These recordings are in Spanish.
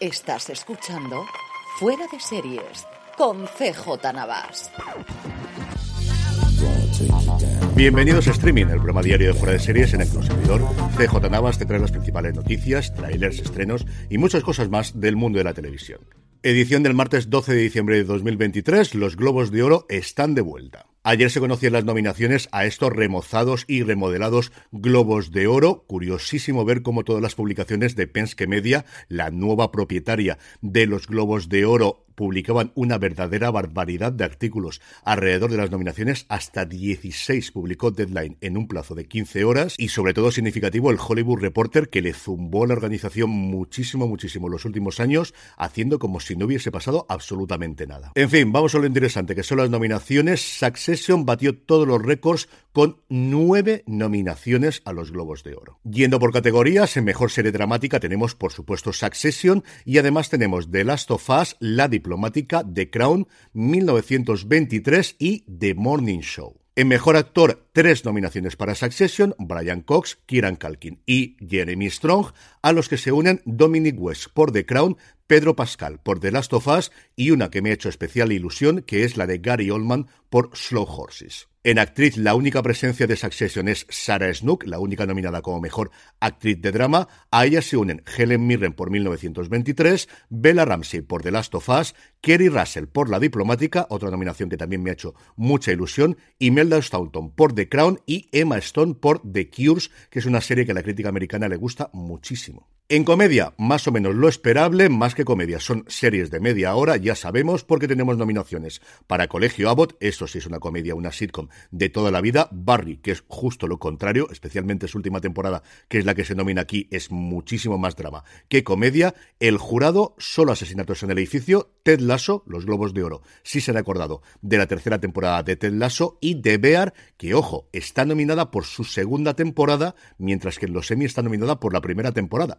Estás escuchando Fuera de Series con CJ Navas. Bienvenidos a Streaming, el programa diario de Fuera de Series en el servidor. CJ Navas te trae las principales noticias, trailers, estrenos y muchas cosas más del mundo de la televisión. Edición del martes 12 de diciembre de 2023, los Globos de Oro están de vuelta. Ayer se conocían las nominaciones a estos remozados y remodelados Globos de Oro. Curiosísimo ver cómo todas las publicaciones de Penske Media, la nueva propietaria de los Globos de Oro, publicaban una verdadera barbaridad de artículos alrededor de las nominaciones. Hasta 16 publicó Deadline en un plazo de 15 horas. Y sobre todo significativo el Hollywood Reporter que le zumbó a la organización muchísimo, muchísimo los últimos años, haciendo como si no hubiese pasado absolutamente nada. En fin, vamos a lo interesante que son las nominaciones. Succession batió todos los récords con nueve nominaciones a los Globos de Oro. Yendo por categorías, en Mejor Serie Dramática tenemos, por supuesto, Succession y además tenemos The Last of Us, La Diplomática, The Crown, 1923 y The Morning Show. En Mejor Actor, tres nominaciones para Succession, Brian Cox, Kieran Culkin y Jeremy Strong, a los que se unen Dominic West por The Crown, Pedro Pascal por The Last of Us y una que me ha hecho especial ilusión, que es la de Gary Oldman por Slow Horses. En actriz, la única presencia de Succession es Sarah Snook, la única nominada como mejor actriz de drama. A ella se unen Helen Mirren por 1923, Bella Ramsey por The Last of Us, Kerry Russell por La Diplomática, otra nominación que también me ha hecho mucha ilusión, Imelda Staunton por The Crown y Emma Stone por The Cures, que es una serie que a la crítica americana le gusta muchísimo. En comedia, más o menos lo esperable, más que comedia, son series de media hora, ya sabemos, porque tenemos nominaciones. Para Colegio Abbott, eso sí es una comedia, una sitcom de toda la vida, Barry, que es justo lo contrario, especialmente su última temporada, que es la que se nomina aquí, es muchísimo más drama que comedia, El Jurado, Solo Asesinatos en el Edificio, Ted Lasso, Los Globos de Oro, sí se ha acordado de la tercera temporada de Ted Lasso, y The Bear, que ojo, está nominada por su segunda temporada, mientras que en los Emmy está nominada por la primera temporada,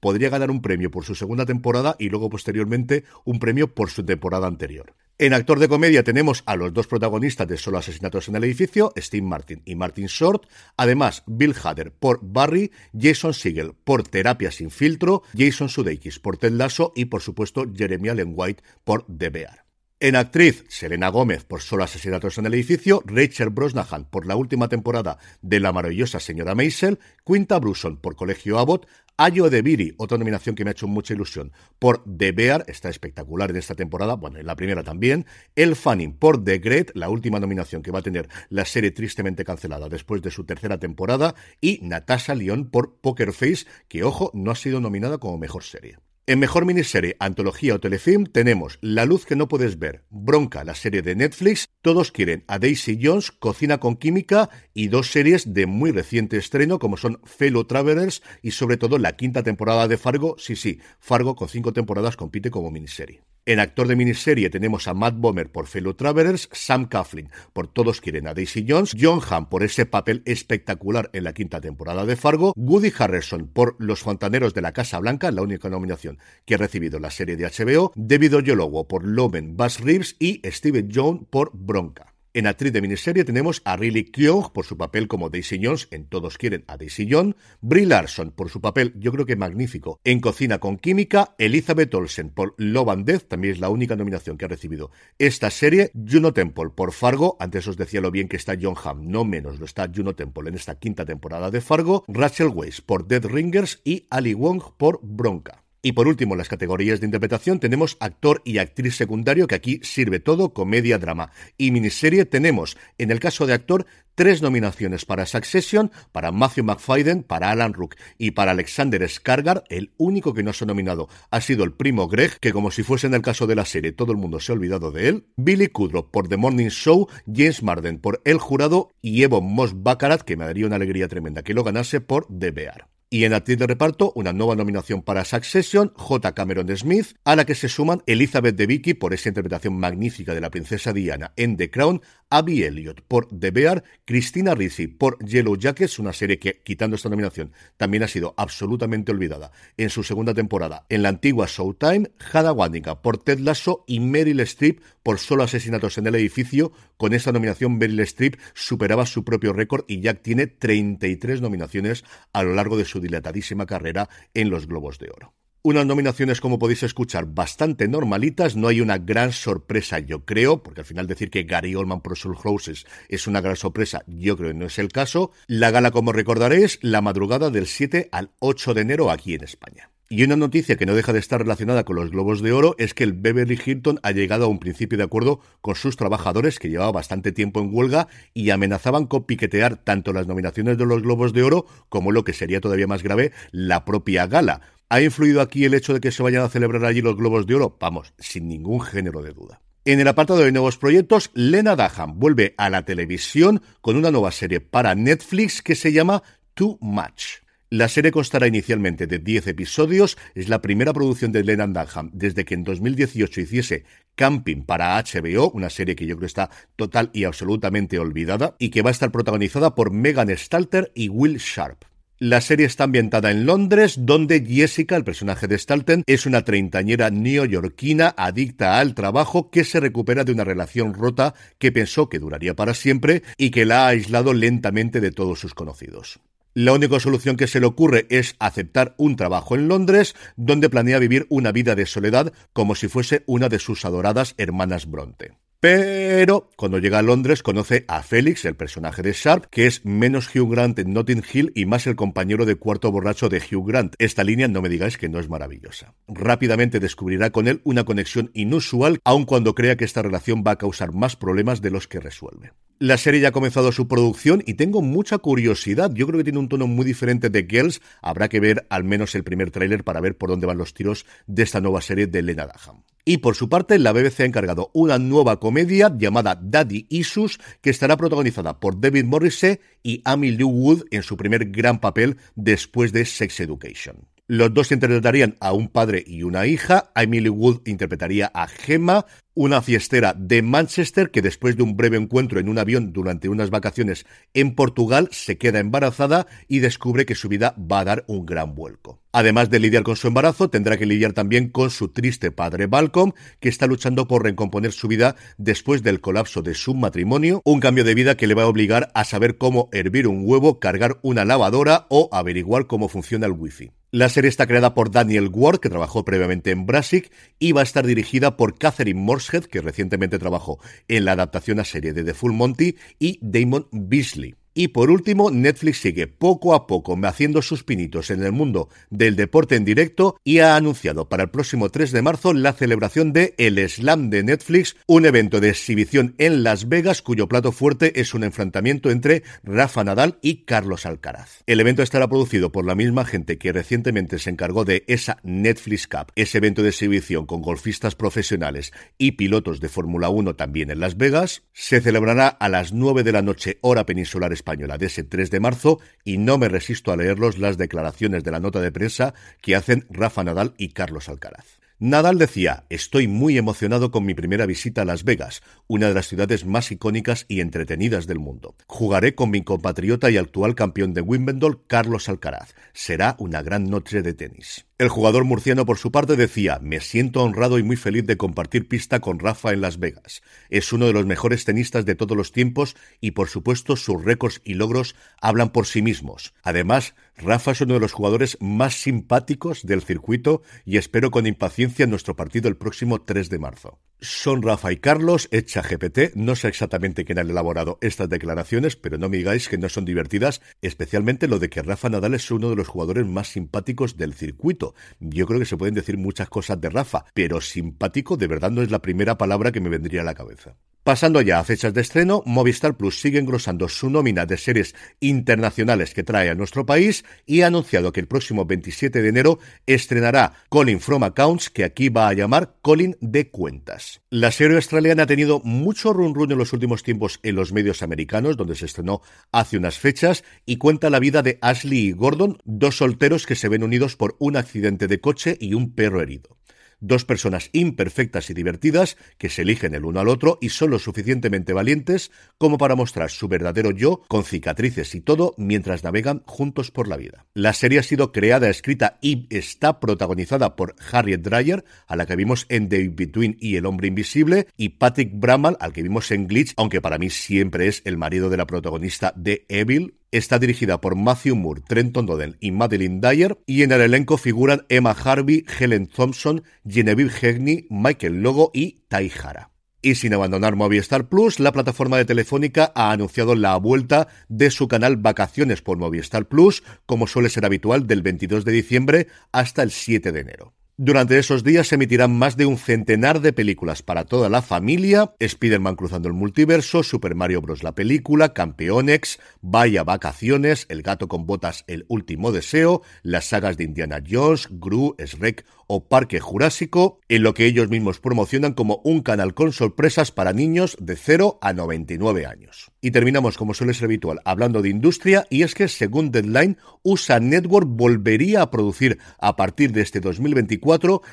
podría ganar un premio por su segunda temporada y luego posteriormente un premio por su temporada anterior. En actor de comedia tenemos a los dos protagonistas de Solo Asesinatos en el Edificio, Steve Martin y Martin Short, además Bill Hader por Barry, Jason Segel por Terapia sin filtro, Jason Sudeikis por Ted Lasso y por supuesto Jeremy Allen White por The Bear. En actriz, Selena Gómez por Solo Asesinatos en el Edificio, Rachel Brosnahan por la última temporada de La maravillosa señora Maisel, Quinta Bruson por Colegio Abbott, Ayo Viri, otra nominación que me ha hecho mucha ilusión, por The Bear, está espectacular en esta temporada, bueno, en la primera también. El Fanning por The Great, la última nominación que va a tener la serie tristemente cancelada después de su tercera temporada. Y Natasha Lyon por Poker Face, que ojo, no ha sido nominada como mejor serie. En mejor miniserie, antología o telefilm tenemos La luz que no puedes ver, Bronca, la serie de Netflix, Todos quieren a Daisy Jones, Cocina con química y dos series de muy reciente estreno como son Fellow Travelers y sobre todo la quinta temporada de Fargo. Sí, sí, Fargo con cinco temporadas compite como miniserie. En actor de miniserie tenemos a Matt Bomer por Fellow Travelers, Sam Coughlin por Todos quieren a Daisy Jones, John Hamm por ese papel espectacular en la quinta temporada de Fargo, Woody Harrelson por Los Fontaneros de la Casa Blanca, la única nominación que ha recibido la serie de HBO, David Oyelowo por Loven Bass Reeves y Steven Jones por Bronca. En actriz de miniserie tenemos a Riley Keough por su papel como Daisy Jones en Todos quieren a Daisy Jones, Brie Larson por su papel, yo creo que magnífico, en Cocina con Química, Elizabeth Olsen por Love and Death, también es la única nominación que ha recibido esta serie, Juno Temple por Fargo, antes os decía lo bien que está John Hamm, no menos lo está Juno Temple en esta quinta temporada de Fargo, Rachel Weisz por Dead Ringers y Ali Wong por Bronca. Y por último, en las categorías de interpretación tenemos actor y actriz secundario, que aquí sirve todo, comedia, drama. Y miniserie tenemos, en el caso de actor, tres nominaciones para Succession, para Matthew McFadden, para Alan Rook y para Alexander Skargar. El único que no se ha nominado ha sido el primo Greg, que como si fuese en el caso de la serie, todo el mundo se ha olvidado de él. Billy Kudrow por The Morning Show, James Marden por El Jurado y Evo Moss Baccarat, que me daría una alegría tremenda que lo ganase por The Bear. Y en actriz de reparto, una nueva nominación para Succession, J. Cameron Smith, a la que se suman Elizabeth de Vicky por esa interpretación magnífica de la princesa Diana en The Crown, Abby Elliott por The Bear, Christina Ricci por Yellow Jackets, una serie que, quitando esta nominación, también ha sido absolutamente olvidada en su segunda temporada en la antigua Showtime, Hannah Waddingham por Ted Lasso y Meryl Streep por Solo Asesinatos en el Edificio. Con esta nominación, Meryl Streep superaba su propio récord y ya tiene 33 nominaciones a lo largo de su dilatadísima carrera en los Globos de Oro. Unas nominaciones, como podéis escuchar, bastante normalitas. No hay una gran sorpresa, yo creo, porque al final decir que Gary Oldman por Soul Houses es una gran sorpresa, yo creo que no es el caso. La gala, como recordaréis, la madrugada del 7 al 8 de enero aquí en España. Y una noticia que no deja de estar relacionada con los Globos de Oro es que el Beverly Hilton ha llegado a un principio de acuerdo con sus trabajadores que llevaba bastante tiempo en huelga y amenazaban con piquetear tanto las nominaciones de los Globos de Oro como lo que sería todavía más grave, la propia gala. ¿Ha influido aquí el hecho de que se vayan a celebrar allí los Globos de Oro? Vamos, sin ningún género de duda. En el apartado de nuevos proyectos, Lena Dunham vuelve a la televisión con una nueva serie para Netflix que se llama Too Much. La serie constará inicialmente de 10 episodios, es la primera producción de Lennon Dunham desde que en 2018 hiciese Camping para HBO, una serie que yo creo está total y absolutamente olvidada, y que va a estar protagonizada por Megan Stalter y Will Sharp. La serie está ambientada en Londres, donde Jessica, el personaje de Stalten, es una treintañera neoyorquina adicta al trabajo que se recupera de una relación rota que pensó que duraría para siempre y que la ha aislado lentamente de todos sus conocidos. La única solución que se le ocurre es aceptar un trabajo en Londres, donde planea vivir una vida de soledad como si fuese una de sus adoradas hermanas Bronte. Pero cuando llega a Londres conoce a Félix, el personaje de Sharp, que es menos Hugh Grant en Notting Hill y más el compañero de cuarto borracho de Hugh Grant. Esta línea no me digáis que no es maravillosa. Rápidamente descubrirá con él una conexión inusual, aun cuando crea que esta relación va a causar más problemas de los que resuelve. La serie ya ha comenzado su producción y tengo mucha curiosidad. Yo creo que tiene un tono muy diferente de Girls. Habrá que ver al menos el primer tráiler para ver por dónde van los tiros de esta nueva serie de Lena Dunham. Y por su parte, la BBC ha encargado una nueva comedia llamada Daddy Issues, que estará protagonizada por David Morrissey y Amy Lou Wood en su primer gran papel después de Sex Education. Los dos interpretarían a un padre y una hija. Emily Wood interpretaría a Gemma, una fiestera de Manchester que después de un breve encuentro en un avión durante unas vacaciones en Portugal se queda embarazada y descubre que su vida va a dar un gran vuelco. Además de lidiar con su embarazo, tendrá que lidiar también con su triste padre Balcom, que está luchando por recomponer su vida después del colapso de su matrimonio, un cambio de vida que le va a obligar a saber cómo hervir un huevo, cargar una lavadora o averiguar cómo funciona el wifi. La serie está creada por Daniel Ward, que trabajó previamente en Brassic, y va a estar dirigida por Catherine Morshead, que recientemente trabajó en la adaptación a serie de The Full Monty, y Damon Beasley. Y por último, Netflix sigue poco a poco haciendo sus pinitos en el mundo del deporte en directo y ha anunciado para el próximo 3 de marzo la celebración de El Slam de Netflix, un evento de exhibición en Las Vegas cuyo plato fuerte es un enfrentamiento entre Rafa Nadal y Carlos Alcaraz. El evento estará producido por la misma gente que recientemente se encargó de esa Netflix Cup, ese evento de exhibición con golfistas profesionales y pilotos de Fórmula 1 también en Las Vegas. Se celebrará a las 9 de la noche hora peninsular española de ese 3 de marzo y no me resisto a leerlos las declaraciones de la nota de prensa que hacen Rafa Nadal y Carlos Alcaraz. Nadal decía, estoy muy emocionado con mi primera visita a Las Vegas, una de las ciudades más icónicas y entretenidas del mundo. Jugaré con mi compatriota y actual campeón de Wimbledon, Carlos Alcaraz. Será una gran noche de tenis. El jugador murciano, por su parte, decía, me siento honrado y muy feliz de compartir pista con Rafa en Las Vegas. Es uno de los mejores tenistas de todos los tiempos y, por supuesto, sus récords y logros hablan por sí mismos. Además, Rafa es uno de los jugadores más simpáticos del circuito y espero con impaciencia nuestro partido el próximo 3 de marzo. Son Rafa y Carlos, hecha GPT. No sé exactamente quién ha elaborado estas declaraciones, pero no me digáis que no son divertidas, especialmente lo de que Rafa Nadal es uno de los jugadores más simpáticos del circuito. Yo creo que se pueden decir muchas cosas de Rafa, pero simpático de verdad no es la primera palabra que me vendría a la cabeza. Pasando ya a fechas de estreno, Movistar Plus sigue engrosando su nómina de series internacionales que trae a nuestro país y ha anunciado que el próximo 27 de enero estrenará Colin From Accounts, que aquí va a llamar Colin de Cuentas. La serie australiana ha tenido mucho run run en los últimos tiempos en los medios americanos, donde se estrenó hace unas fechas, y cuenta la vida de Ashley y Gordon, dos solteros que se ven unidos por un accidente de coche y un perro herido. Dos personas imperfectas y divertidas que se eligen el uno al otro y son lo suficientemente valientes como para mostrar su verdadero yo con cicatrices y todo mientras navegan juntos por la vida. La serie ha sido creada, escrita y está protagonizada por Harriet Dreyer, a la que vimos en The Between y El Hombre Invisible, y Patrick Bramall, al que vimos en Glitch, aunque para mí siempre es el marido de la protagonista de Evil, Está dirigida por Matthew Moore, Trenton Doden y Madeline Dyer, y en el elenco figuran Emma Harvey, Helen Thompson, Genevieve Hegney, Michael Logo y Tai Hara. Y sin abandonar Movistar Plus, la plataforma de Telefónica ha anunciado la vuelta de su canal Vacaciones por Movistar Plus, como suele ser habitual, del 22 de diciembre hasta el 7 de enero. Durante esos días se emitirán más de un centenar de películas para toda la familia, Spider-Man cruzando el multiverso, Super Mario Bros. la película, Campeonex, Vaya Vacaciones, El gato con botas, El último deseo, las sagas de Indiana Jones, Gru, Shrek o Parque Jurásico, en lo que ellos mismos promocionan como un canal con sorpresas para niños de 0 a 99 años. Y terminamos, como suele ser habitual, hablando de industria, y es que según Deadline, USA Network volvería a producir a partir de este 2024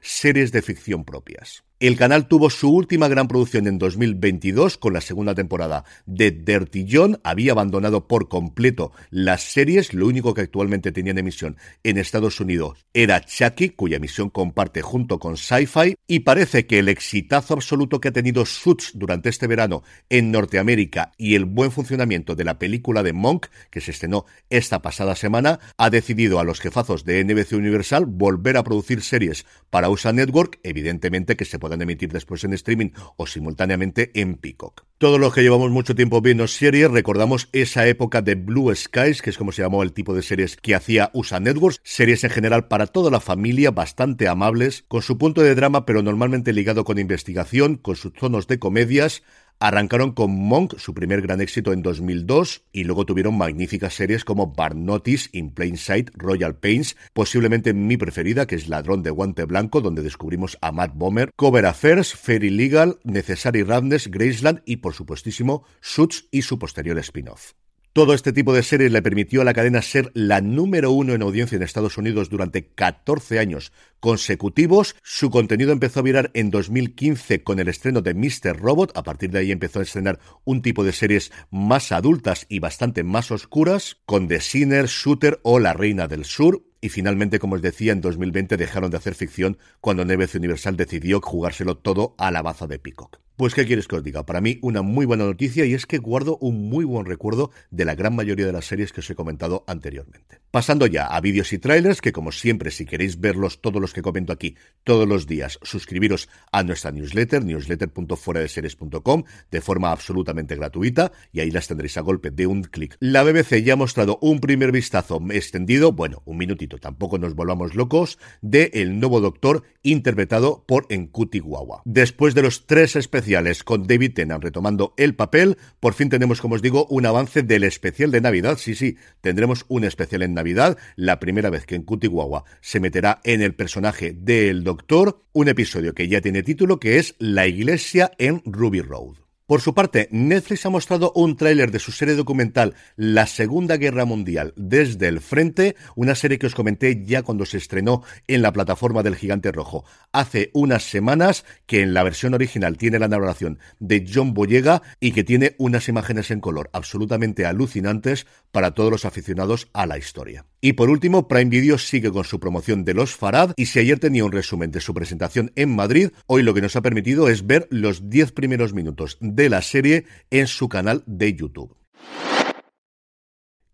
series de ficción propias. El canal tuvo su última gran producción en 2022 con la segunda temporada de Dirty John. Había abandonado por completo las series. Lo único que actualmente tenía en emisión en Estados Unidos era Chucky, cuya emisión comparte junto con Sci-Fi. Y parece que el exitazo absoluto que ha tenido Suits durante este verano en Norteamérica y el buen funcionamiento de la película de Monk, que se estrenó esta pasada semana, ha decidido a los jefazos de NBC Universal volver a producir series para USA Network, evidentemente que se emitir después en streaming o simultáneamente en Peacock. Todos los que llevamos mucho tiempo viendo series recordamos esa época de Blue Skies, que es como se llamó el tipo de series que hacía USA Networks, series en general para toda la familia, bastante amables, con su punto de drama pero normalmente ligado con investigación, con sus tonos de comedias, Arrancaron con Monk, su primer gran éxito en 2002, y luego tuvieron magníficas series como Bar Notice, In Plain Sight, Royal Pains, posiblemente mi preferida, que es Ladrón de Guante Blanco, donde descubrimos a Matt Bomer, Cover Affairs, Fairy Legal, Necessary Roundness, Graceland y, por supuestísimo, Suits y su posterior spin-off. Todo este tipo de series le permitió a la cadena ser la número uno en audiencia en Estados Unidos durante 14 años consecutivos. Su contenido empezó a virar en 2015 con el estreno de Mr. Robot. A partir de ahí empezó a estrenar un tipo de series más adultas y bastante más oscuras, con The Sinner, Shooter o La Reina del Sur y finalmente, como os decía, en 2020 dejaron de hacer ficción cuando Neves Universal decidió jugárselo todo a la baza de Peacock. Pues, ¿qué quieres que os diga? Para mí, una muy buena noticia y es que guardo un muy buen recuerdo de la gran mayoría de las series que os he comentado anteriormente. Pasando ya a vídeos y trailers, que como siempre, si queréis verlos todos los que comento aquí todos los días, suscribiros a nuestra newsletter, newsletter.fueradeseries.com, de forma absolutamente gratuita, y ahí las tendréis a golpe de un clic. La BBC ya ha mostrado un primer vistazo extendido, bueno, un minutito, tampoco nos volvamos locos, de el nuevo Doctor interpretado por Enkuti Guagua. Después de los tres especiales con David Tennant retomando el papel, por fin tenemos, como os digo, un avance del especial de Navidad. Sí, sí, tendremos un especial en Navidad la primera vez que en Cutiguagua se meterá en el personaje del Doctor, un episodio que ya tiene título que es La Iglesia en Ruby Road. Por su parte, Netflix ha mostrado un tráiler de su serie documental La Segunda Guerra Mundial desde el frente, una serie que os comenté ya cuando se estrenó en la plataforma del Gigante Rojo hace unas semanas, que en la versión original tiene la narración de John Boyega y que tiene unas imágenes en color absolutamente alucinantes para todos los aficionados a la historia. Y por último, Prime Video sigue con su promoción de Los Farad y si ayer tenía un resumen de su presentación en Madrid, hoy lo que nos ha permitido es ver los 10 primeros minutos de la serie en su canal de YouTube.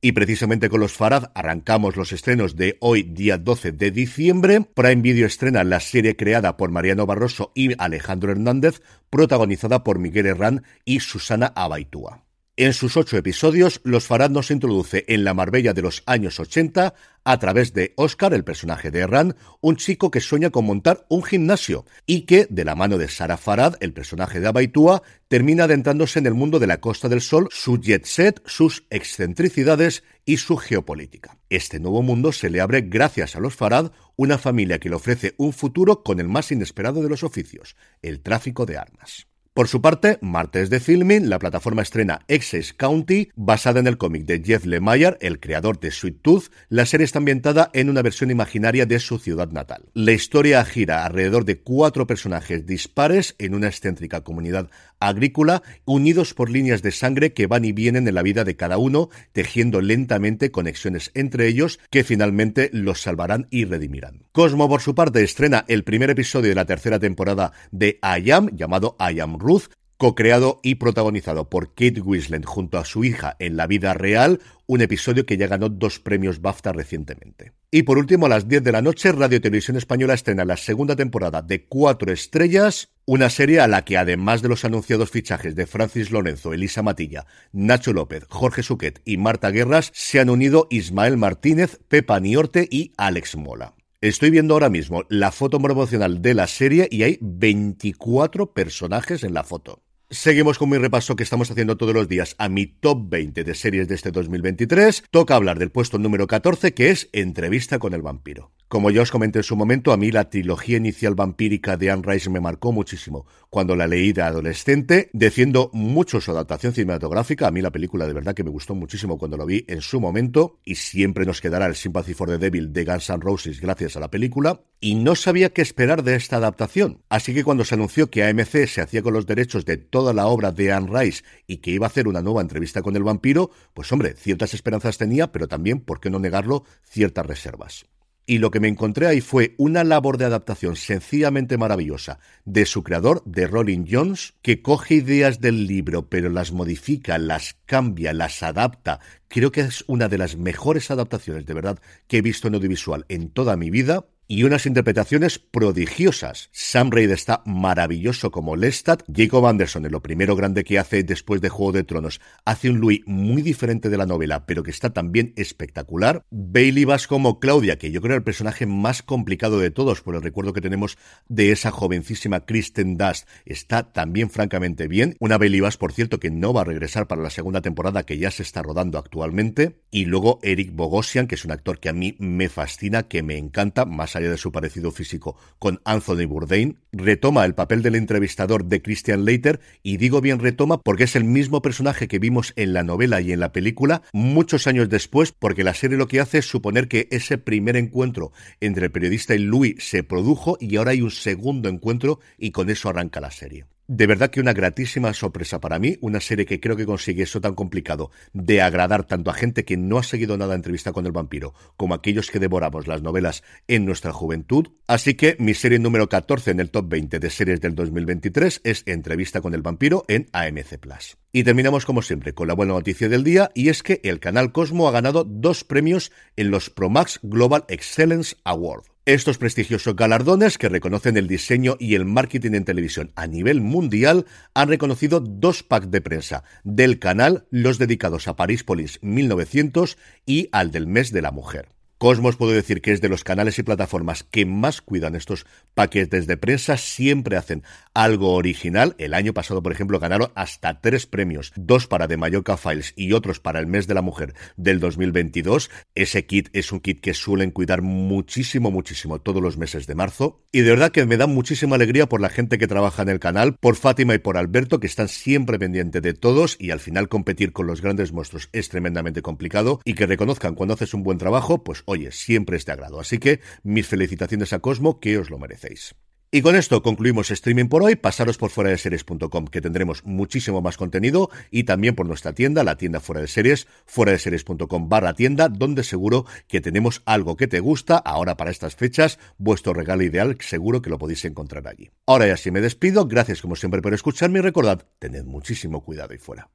Y precisamente con los Farad arrancamos los estrenos de hoy, día 12 de diciembre. Prime Video estrena la serie creada por Mariano Barroso y Alejandro Hernández, protagonizada por Miguel Herrán y Susana Abaitúa. En sus ocho episodios, Los Farad nos introduce en la Marbella de los años 80 a través de Oscar, el personaje de Erran, un chico que sueña con montar un gimnasio y que, de la mano de Sara Farad, el personaje de Abaitua, termina adentrándose en el mundo de la Costa del Sol, su jet set, sus excentricidades y su geopolítica. Este nuevo mundo se le abre gracias a los Farad, una familia que le ofrece un futuro con el más inesperado de los oficios, el tráfico de armas. Por su parte, martes de filming, la plataforma estrena Excess County, basada en el cómic de Jeff Lemire, el creador de Sweet Tooth. La serie está ambientada en una versión imaginaria de su ciudad natal. La historia gira alrededor de cuatro personajes dispares en una excéntrica comunidad agrícola, unidos por líneas de sangre que van y vienen en la vida de cada uno, tejiendo lentamente conexiones entre ellos que finalmente los salvarán y redimirán. Cosmo, por su parte, estrena el primer episodio de la tercera temporada de I Am, llamado I Am Ruth, co-creado y protagonizado por Kate Winslet junto a su hija en la vida real, un episodio que ya ganó dos premios BAFTA recientemente. Y por último, a las 10 de la noche, Radio Televisión Española estrena la segunda temporada de Cuatro Estrellas, una serie a la que además de los anunciados fichajes de Francis Lorenzo, Elisa Matilla, Nacho López, Jorge Suquet y Marta Guerras, se han unido Ismael Martínez, Pepa Niorte y Alex Mola. Estoy viendo ahora mismo la foto promocional de la serie y hay 24 personajes en la foto. Seguimos con mi repaso que estamos haciendo todos los días a mi top 20 de series de este 2023. Toca hablar del puesto número 14 que es Entrevista con el vampiro. Como ya os comenté en su momento, a mí la trilogía inicial vampírica de Anne Rice me marcó muchísimo cuando la leí de adolescente, defiendo mucho su adaptación cinematográfica. A mí la película de verdad que me gustó muchísimo cuando lo vi en su momento y siempre nos quedará el Sympathy for the Devil de Guns N' Roses gracias a la película. Y no sabía qué esperar de esta adaptación. Así que cuando se anunció que AMC se hacía con los derechos de toda la obra de Anne Rice y que iba a hacer una nueva entrevista con el vampiro, pues hombre, ciertas esperanzas tenía, pero también, ¿por qué no negarlo?, ciertas reservas. Y lo que me encontré ahí fue una labor de adaptación sencillamente maravillosa de su creador, de Rolling Jones, que coge ideas del libro, pero las modifica, las cambia, las adapta. Creo que es una de las mejores adaptaciones, de verdad, que he visto en audiovisual en toda mi vida y unas interpretaciones prodigiosas. Sam Raid está maravilloso como Lestat. Jacob Anderson, en lo primero grande que hace después de Juego de Tronos, hace un Louis muy diferente de la novela, pero que está también espectacular. Bailey Bass como Claudia, que yo creo el personaje más complicado de todos, por el recuerdo que tenemos de esa jovencísima Kristen Dust, está también francamente bien. Una Bailey Bass, por cierto, que no va a regresar para la segunda temporada que ya se está rodando actualmente. Y luego Eric Bogosian, que es un actor que a mí me fascina, que me encanta, más allá de su parecido físico con Anthony Bourdain, retoma el papel del entrevistador de Christian Leiter, y digo bien retoma porque es el mismo personaje que vimos en la novela y en la película muchos años después, porque la serie lo que hace es suponer que ese primer encuentro entre el periodista y Louis se produjo y ahora hay un segundo encuentro y con eso arranca la serie. De verdad que una gratísima sorpresa para mí, una serie que creo que consigue eso tan complicado de agradar tanto a gente que no ha seguido nada de entrevista con el vampiro como a aquellos que devoramos las novelas en nuestra juventud. Así que mi serie número 14 en el top 20 de series del 2023 es Entrevista con el vampiro en AMC Plus. Y terminamos como siempre con la buena noticia del día y es que el canal Cosmo ha ganado dos premios en los Promax Global Excellence Award. Estos prestigiosos galardones que reconocen el diseño y el marketing en televisión a nivel mundial han reconocido dos packs de prensa del canal, los dedicados a Paris Police 1900 y al del mes de la mujer. Cosmos puedo decir que es de los canales y plataformas que más cuidan estos paquetes de prensa, siempre hacen algo original. El año pasado, por ejemplo, ganaron hasta tres premios, dos para The Mallorca Files y otros para el mes de la mujer del 2022. Ese kit es un kit que suelen cuidar muchísimo, muchísimo todos los meses de marzo. Y de verdad que me da muchísima alegría por la gente que trabaja en el canal, por Fátima y por Alberto, que están siempre pendientes de todos y al final competir con los grandes monstruos es tremendamente complicado y que reconozcan cuando haces un buen trabajo, pues oye, siempre es de agrado. Así que mis felicitaciones a Cosmo, que os lo merecéis. Y con esto concluimos streaming por hoy. Pasaros por fuera de series.com que tendremos muchísimo más contenido y también por nuestra tienda, la tienda fuera de series, fuera de series.com barra tienda, donde seguro que tenemos algo que te gusta. Ahora para estas fechas, vuestro regalo ideal, seguro que lo podéis encontrar allí. Ahora ya sí me despido. Gracias como siempre por escucharme y recordad, tened muchísimo cuidado y fuera.